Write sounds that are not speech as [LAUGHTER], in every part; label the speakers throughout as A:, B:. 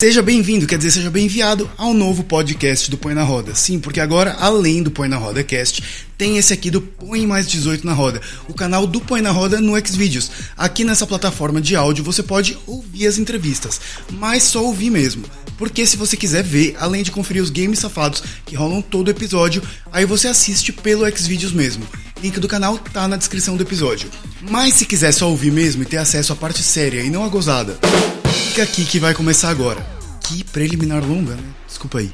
A: Seja bem-vindo, quer dizer, seja bem-enviado ao novo podcast do Põe na Roda. Sim, porque agora, além do Põe na Roda Cast, tem esse aqui do Põe Mais 18 na Roda, o canal do Põe na Roda no Xvideos. Aqui nessa plataforma de áudio você pode ouvir as entrevistas, mas só ouvir mesmo. Porque se você quiser ver, além de conferir os games safados que rolam todo episódio, aí você assiste pelo Xvideos mesmo. Link do canal tá na descrição do episódio. Mas se quiser só ouvir mesmo e ter acesso à parte séria e não a gozada, fica aqui que vai começar agora. Que preliminar longa, né? Desculpa aí.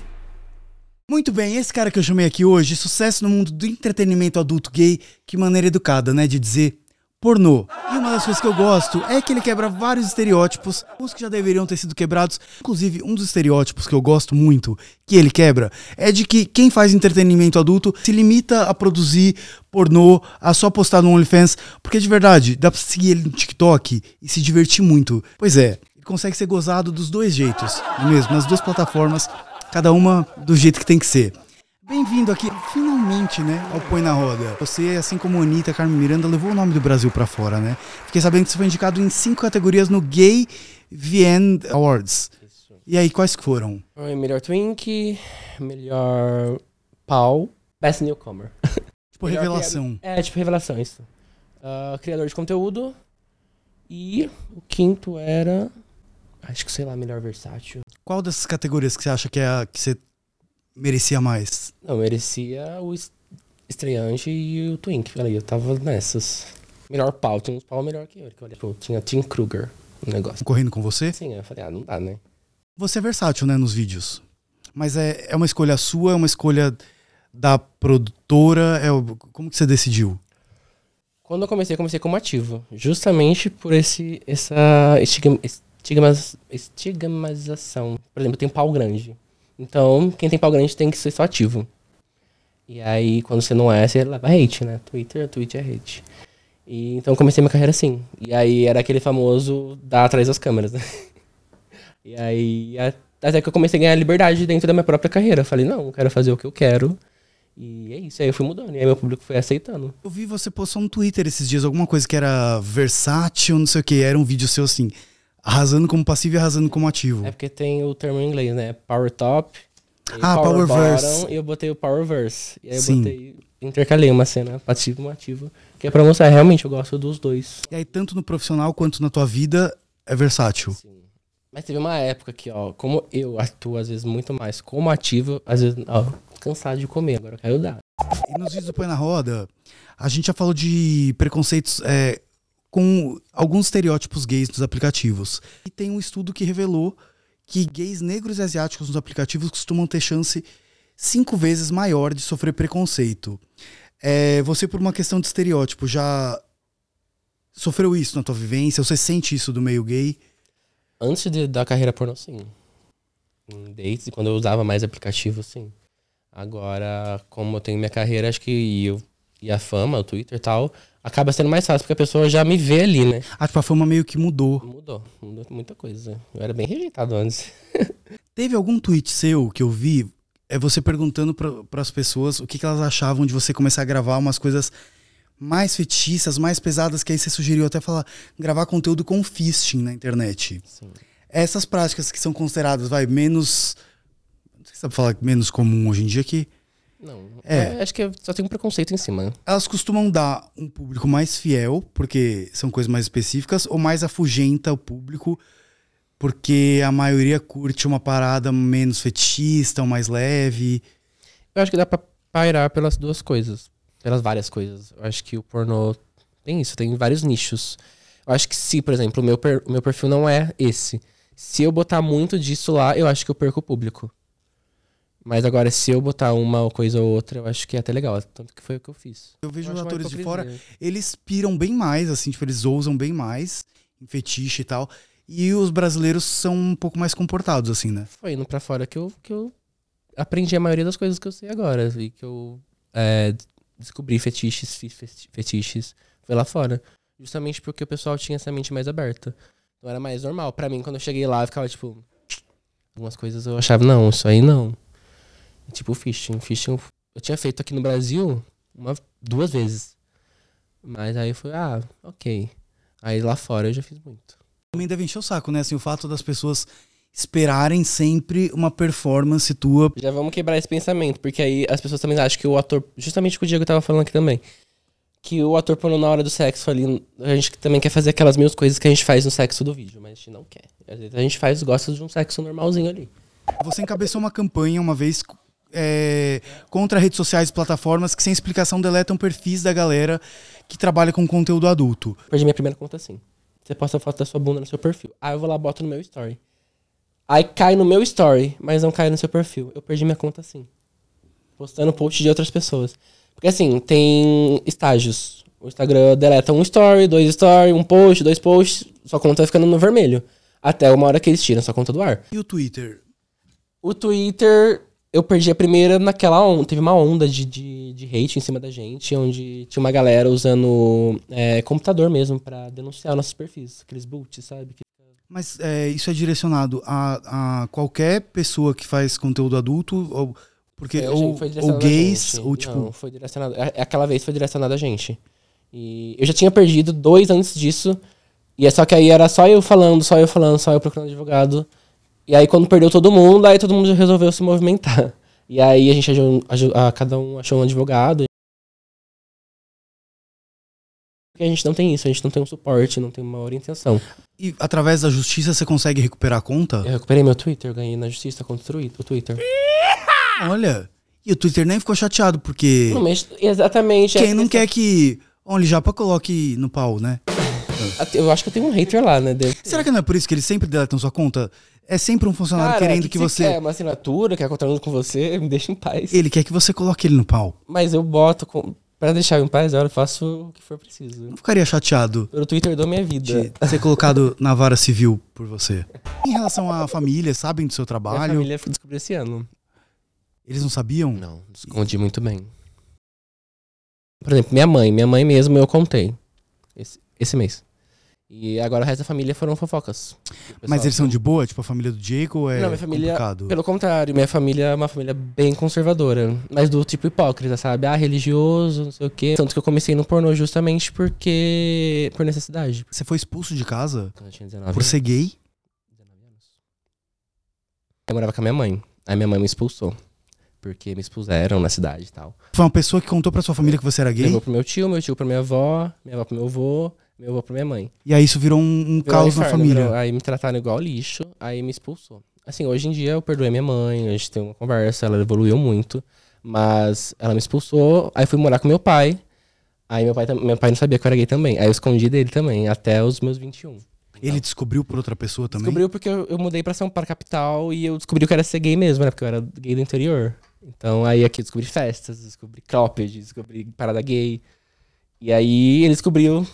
A: Muito bem, esse cara que eu chamei aqui hoje, sucesso no mundo do entretenimento adulto gay, que maneira educada, né, de dizer pornô. E uma das coisas que eu gosto é que ele quebra vários estereótipos, uns que já deveriam ter sido quebrados. Inclusive, um dos estereótipos que eu gosto muito que ele quebra é de que quem faz entretenimento adulto se limita a produzir pornô, a só postar no OnlyFans, porque de verdade, dá pra seguir ele no TikTok e se divertir muito. Pois é, consegue ser gozado dos dois jeitos, é mesmo? Nas duas plataformas, cada uma do jeito que tem que ser. Bem-vindo aqui, finalmente, né, ao Põe na Roda. Você, assim como a Anitta, Carmen Miranda, levou o nome do Brasil pra fora, né? Fiquei sabendo que você foi indicado em cinco categorias no Gay VN Awards. E aí, quais que foram?
B: Melhor Twink, melhor Pau, Best Newcomer. [LAUGHS]
A: Tipo,
B: Melhor
A: revelação.
B: É, tipo, revelação, isso. Ah, criador de conteúdo. E o quinto era. Acho que sei lá, melhor versátil.
A: Qual dessas categorias que você acha que é a que você merecia mais?
B: Não, merecia o es- estreante e o Twink. Falei, eu tava nessas. Melhor pau, tinha uns pau melhor que eu. Que eu olhei, pô, tinha Tim Kruger no negócio.
A: Correndo com você?
B: Sim, eu falei, ah, não dá, né?
A: Você é versátil, né, nos vídeos. Mas é, é uma escolha sua, é uma escolha da produtora? É, como que você decidiu?
B: Quando eu comecei, eu comecei como ativo. Justamente por esse, essa estigma, estigmatização. Por exemplo, eu tenho pau grande. Então, quem tem pau grande tem que ser só ativo. E aí, quando você não é, você leva hate, né? Twitter, Twitter é hate. E, então, comecei minha carreira assim. E aí, era aquele famoso dar atrás das câmeras, né? [LAUGHS] E aí, até que eu comecei a ganhar liberdade dentro da minha própria carreira. Eu falei, não, eu quero fazer o que eu quero. E é isso. Aí eu fui mudando. E aí, meu público foi aceitando.
A: Eu vi você postou no Twitter esses dias alguma coisa que era versátil, não sei o que. Era um vídeo seu assim, arrasando como passivo e arrasando como ativo.
B: É porque tem o termo em inglês, né? Power top.
A: Ah,
B: power
A: Powerverse.
B: bottom, E eu botei o power verse. E aí
A: Sim.
B: eu botei. Intercalei uma cena passiva e uma ativa. Que é pra mostrar, realmente, eu gosto dos dois.
A: E aí, tanto no profissional quanto na tua vida, é versátil.
B: Sim. Mas teve uma época que, ó, como eu atuo às vezes muito mais como ativo, às vezes, ó, cansado de comer, agora quero dar.
A: E nos vídeos do Põe na Roda, a gente já falou de preconceitos é, com alguns estereótipos gays nos aplicativos. E tem um estudo que revelou que gays negros e asiáticos nos aplicativos costumam ter chance cinco vezes maior de sofrer preconceito. É, você, por uma questão de estereótipo, já sofreu isso na tua vivência? Você sente isso do meio gay?
B: Antes de, da carreira pornô, sim. Em dates, quando eu usava mais aplicativo, sim. Agora, como eu tenho minha carreira, acho que eu, e a fama, o Twitter e tal, acaba sendo mais fácil, porque a pessoa já me vê ali, né?
A: Ah, tipo, a fama meio que mudou.
B: Mudou, mudou muita coisa. Eu era bem rejeitado antes. [LAUGHS]
A: Teve algum tweet seu que eu vi, é você perguntando para as pessoas o que, que elas achavam de você começar a gravar umas coisas mais fetiças, mais pesadas, que aí você sugeriu até falar, gravar conteúdo com fisting na internet.
B: Sim.
A: Essas práticas que são consideradas, vai, menos. Não sei se sabe falar menos comum hoje em dia, que
B: Não,
A: É.
B: acho que só tem um preconceito em cima.
A: elas costumam dar um público mais fiel, porque são coisas mais específicas, ou mais afugenta o público, porque a maioria curte uma parada menos fetista, ou mais leve.
B: Eu acho que dá pra pairar pelas duas coisas. Pelas várias coisas. Eu acho que o pornô tem isso, tem vários nichos. Eu acho que se, por exemplo, o meu, per- o meu perfil não é esse. Se eu botar muito disso lá, eu acho que eu perco o público. Mas agora, se eu botar uma coisa ou outra, eu acho que é até legal. Tanto que foi o que eu fiz.
A: Eu vejo
B: Eu
A: atores de fora, eles piram bem mais, assim, tipo, eles ousam bem mais em fetiche e tal. E os brasileiros são um pouco mais comportados, assim, né?
B: Foi indo pra fora que eu, que eu aprendi a maioria das coisas que eu sei agora. E que eu é, descobri fetiches, fiz feti- fetiches. Foi lá fora. Justamente porque o pessoal tinha essa mente mais aberta. Então era mais normal. Pra mim, quando eu cheguei lá, eu ficava tipo. Algumas coisas eu achava, não, isso aí não. Tipo fishing. Fishing eu, eu tinha feito aqui no Brasil uma, duas vezes. Mas aí foi, ah, ok. Aí lá fora eu já fiz muito.
A: Também deve encher o saco, né? Assim, o fato das pessoas esperarem sempre uma performance tua.
B: Já vamos quebrar esse pensamento, porque aí as pessoas também acham que o ator, justamente o que o Diego tava falando aqui também, que o ator pornô na hora do sexo ali, a gente também quer fazer aquelas mesmas coisas que a gente faz no sexo do vídeo, mas a gente não quer. Às vezes a gente faz, gosta de um sexo normalzinho ali.
A: Você encabeçou uma campanha uma vez é, contra redes sociais e plataformas que sem explicação deletam perfis da galera que trabalha com conteúdo adulto.
B: Perdi minha primeira conta assim. Você posta a foto da sua bunda no seu perfil. Aí eu vou lá, boto no meu story. Aí cai no meu story, mas não cai no seu perfil. Eu perdi minha conta assim. Postando post de outras pessoas. Porque assim, tem estágios. O Instagram deleta um story, dois story, um post, dois posts. Sua conta vai ficando no vermelho. Até uma hora que eles tiram sua conta do ar.
A: E o Twitter?
B: O Twitter, eu perdi a primeira naquela onda. Teve uma onda de, de, de hate em cima da gente, onde tinha uma galera usando é, computador mesmo pra denunciar nossos perfis. Aqueles boots, sabe?
A: Mas é, isso é direcionado a, a qualquer pessoa que faz conteúdo adulto? Ou, porque,
B: Foi-
A: ou, ou gays, ou tipo.
B: Não, foi direcionado. é- Aquela vez foi direcionado a gente. E eu já tinha perdido dois antes disso. E é só que aí era só eu falando, só eu falando, só eu procurando advogado. E aí quando perdeu todo mundo, aí todo mundo resolveu se movimentar. [LAUGHS] E aí a gente ah, cada um achou um advogado. Porque a gente não tem isso, a gente não tem um suporte, não tem uma orientação.
A: E através da justiça você consegue recuperar a conta?
B: Eu recuperei meu Twitter, ganhei na justiça contra o Twi- o Twitter.
A: Olha. E o Twitter nem ficou chateado, porque
B: Não, mas exatamente.
A: quem
B: a
A: não
B: questão-
A: quer que. Já pra coloque no pau, né? [LAUGHS]
B: Eu acho que eu tenho um hater lá, né?
A: Será que não é por isso que eles sempre deletam sua conta? É sempre um funcionário
B: Cara,
A: querendo que, você.
B: quer? Uma assinatura, quer contrato com você, [LAUGHS] me deixa em paz.
A: Ele quer que você coloque ele no pau.
B: Mas eu boto, com... pra deixar em paz, eu faço o que for preciso.
A: Não ficaria chateado
B: Pelo Twitter dou minha vida.
A: de ser colocado [LAUGHS] na vara civil por você. Em relação à família, sabem do seu
B: Minha
A: trabalho?
B: família descobriu esse ano.
A: Eles não sabiam?
B: Não, escondi muito bem. Por exemplo, minha mãe. Minha mãe mesmo eu contei. Esse, esse mês. E agora o resto da família foram fofocas.
A: Mas eles são de boa? Tipo, a família do Diego ou é
B: Não, minha família-
A: complicado?
B: Pelo contrário, minha família é uma família bem conservadora. Mas do tipo hipócrita, sabe? Ah, religioso, não sei o quê. Tanto que eu comecei no pornô justamente porque. por necessidade.
A: Você foi expulso de casa
B: Quando eu tinha 19
A: por ser gay?
B: 19 anos. Eu morava com a minha mãe. Aí minha mãe me expulsou. Porque me expulsaram na cidade e tal.
A: Foi uma pessoa que contou pra sua família que você era gay?
B: Levou pro meu tio, meu tio pra minha avó, minha avó pro meu avô, meu avô pra minha mãe.
A: E aí isso virou um, um caos
B: um
A: na
B: inferno,
A: família.
B: virou- aí me trataram igual lixo, aí me expulsou. Assim, hoje em dia eu perdoei minha mãe, a gente tem uma conversa, ela evoluiu muito. Mas ela me expulsou, aí fui morar com meu pai. Aí meu pai, meu pai não sabia que eu era gay também. Aí eu escondi dele também, até os meus 21.
A: Ele descobriu por outra pessoa também?
B: Descobriu porque eu, eu mudei pra São Paulo, capital, e eu descobri que eu era ser gay mesmo, né? Porque eu era gay do interior. Então aí aqui eu descobri festas, descobri cropped, descobri parada gay. E aí ele descobriu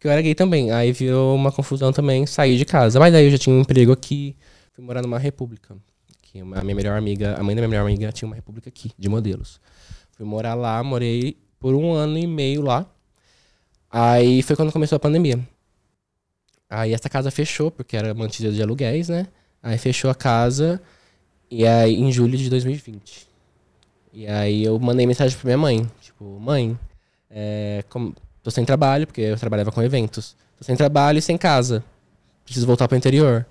B: que eu era gay também. Aí virou uma confusão também, saí de casa. Mas aí eu já tinha um emprego aqui, fui morar numa república. Que a minha melhor amiga, a mãe da minha melhor amiga tinha uma república aqui, de modelos. Fui morar lá, morei por um ano e meio lá. Aí foi quando começou a pandemia. Aí essa casa fechou, porque era mantida de aluguéis, né? Aí fechou a casa, e aí em julho de 2020. E aí eu mandei mensagem pra minha mãe, tipo, mãe, é, como- tô sem trabalho, porque eu trabalhava com eventos. Tô sem trabalho e sem casa. Preciso voltar pro interior.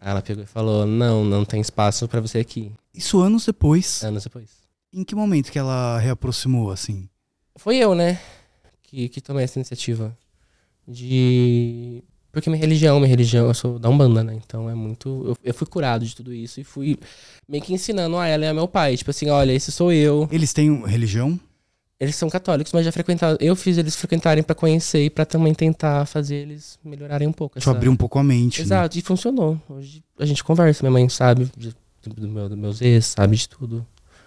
B: Aí ela pegou e falou, não, não tem espaço pra você aqui.
A: Isso anos depois.
B: Anos depois.
A: Em que momento que ela reaproximou, assim?
B: Foi eu, né, que, que tomei essa iniciativa. De. Porque minha religião, minha religião, eu sou da Umbanda, né? Então é muito. Eu, eu fui curado de tudo isso e fui meio que ensinando a ela e a meu pai. Tipo assim, olha, esse sou eu.
A: Eles têm religião?
B: Eles são católicos, mas já frequentaram. Eu fiz eles frequentarem pra conhecer e pra também tentar fazer eles melhorarem um pouco.
A: Deixa eu abrir um pouco a mente. né?
B: Exato, e funcionou. Hoje a gente conversa, minha mãe sabe de, do meu, dos meus ex, sabe de tudo.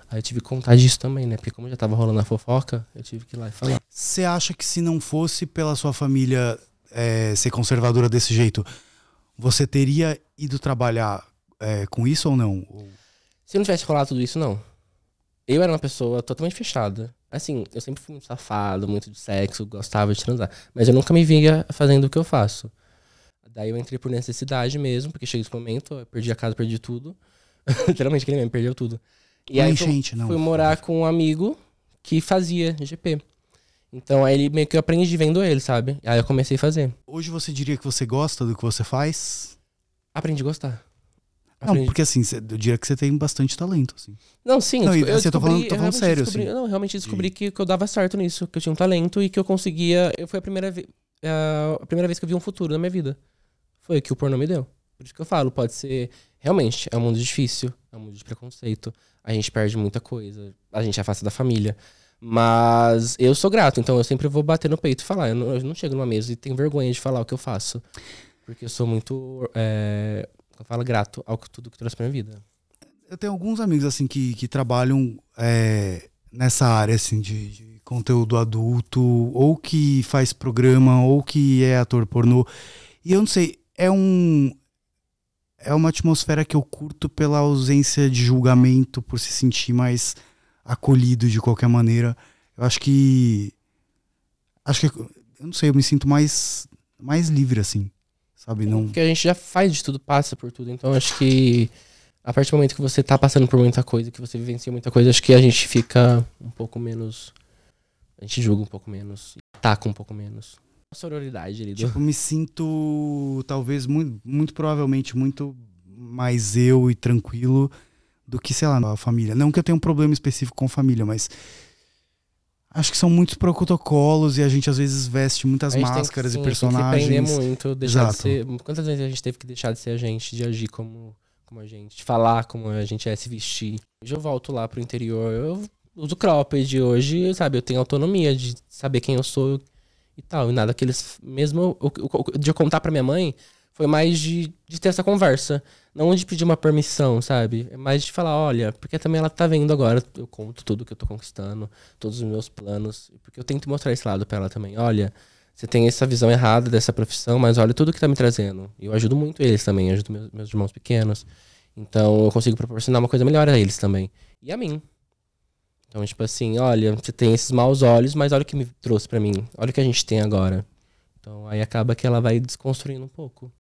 B: Aí eu tive que contar disso também, né? Porque como já tava rolando a fofoca, eu tive que ir lá e falar.
A: Você acha que se não fosse pela sua família é, ser conservadora desse jeito, você teria ido trabalhar é, com isso ou não?
B: Se não tivesse rolado tudo isso, não. Eu era uma pessoa totalmente fechada. Assim, eu sempre fui muito safado, muito de sexo, gostava de transar. Mas eu nunca me via fazendo o que eu faço. Daí eu entrei por necessidade mesmo, porque cheguei esse momento, eu perdi a casa, perdi tudo. [LAUGHS] Literalmente, aquele mesmo, perdeu tudo. E
A: Uma
B: aí fui,
A: enchente, não.
B: fui morar com um amigo que fazia GP. Então aí ele meio que eu aprendi vendo ele, sabe? Aí eu comecei a fazer.
A: Hoje você diria que você gosta do que você faz?
B: Aprendi a gostar.
A: Não,
B: Aprendi-
A: porque assim, eu diria que você tem bastante talento, assim.
B: Não, sim,
A: Não,
B: eu,
A: e, assim, eu tô falando- tô
B: eu
A: falando sério,
B: descobri-
A: assim.
B: Não, eu realmente descobri que, que eu dava certo nisso, que eu tinha um talento e que eu conseguia. Eu, foi a primeira, ve- a primeira vez que eu vi um futuro na minha vida. Foi o que o pornô me deu. Por isso que eu falo, pode ser. Realmente, é um mundo difícil, é um mundo de preconceito. A gente perde muita coisa, a gente afasta da família. Mas eu sou grato, então eu sempre vou bater no peito e falar. Eu não, eu não chego numa mesa e tenho vergonha de falar o que eu faço. Porque eu sou muito. É, eu falo grato ao que tudo que trouxe pra minha vida.
A: Eu tenho alguns amigos, assim, que, que trabalham é, nessa área, assim, de, de conteúdo adulto, ou que faz programa, ou que é ator pornô. E eu não sei, é um. É uma atmosfera que eu curto pela ausência de julgamento, por se sentir mais acolhido de qualquer maneira. Eu acho que. Acho que. Eu não sei, eu me sinto mais, mais livre, assim. Sabe? Não.
B: Porque a gente já faz de tudo, passa por tudo. Então acho que a partir do momento que você tá passando por muita coisa, que você vivencia muita coisa, acho que a gente fica um pouco menos. A gente julga um pouco menos, ataca um pouco menos. A sororidade ali do.
A: Tipo, me sinto, talvez, muito, muito provavelmente, muito mais eu e tranquilo do que, sei lá, a família. Não que eu tenha um problema específico com família, mas acho que são muitos protocolos e a gente às vezes veste muitas
B: tem que-
A: máscaras
B: sim,
A: e
B: Tem que se
A: personagens.
B: muito, deixar
A: Exato.
B: de ser. Quantas vezes a gente teve que deixar de ser a gente, de agir como, como a gente, de falar como a gente é, se vestir. Hoje eu volto lá pro interior, eu uso cropped hoje, sabe? Eu tenho autonomia de saber quem eu sou e tal. E nada que eles. Mesmo o- o- de eu contar pra minha mãe, foi mais de, de ter essa conversa. Não de pedir uma permissão, sabe? É mais de falar, olha, porque também ela tá vendo agora, eu conto tudo que eu tô conquistando, todos os meus planos. Porque eu tento mostrar esse lado pra ela também. Olha, você tem essa visão errada dessa profissão, mas olha tudo que tá me trazendo. E eu ajudo muito eles também, ajudo meus, meus irmãos pequenos. Então eu consigo proporcionar uma coisa melhor a eles também. E a mim. Então, tipo assim, olha, você tem esses maus olhos, mas olha o que me trouxe pra mim. Olha o que a gente tem agora. Então aí acaba que ela vai desconstruindo um pouco.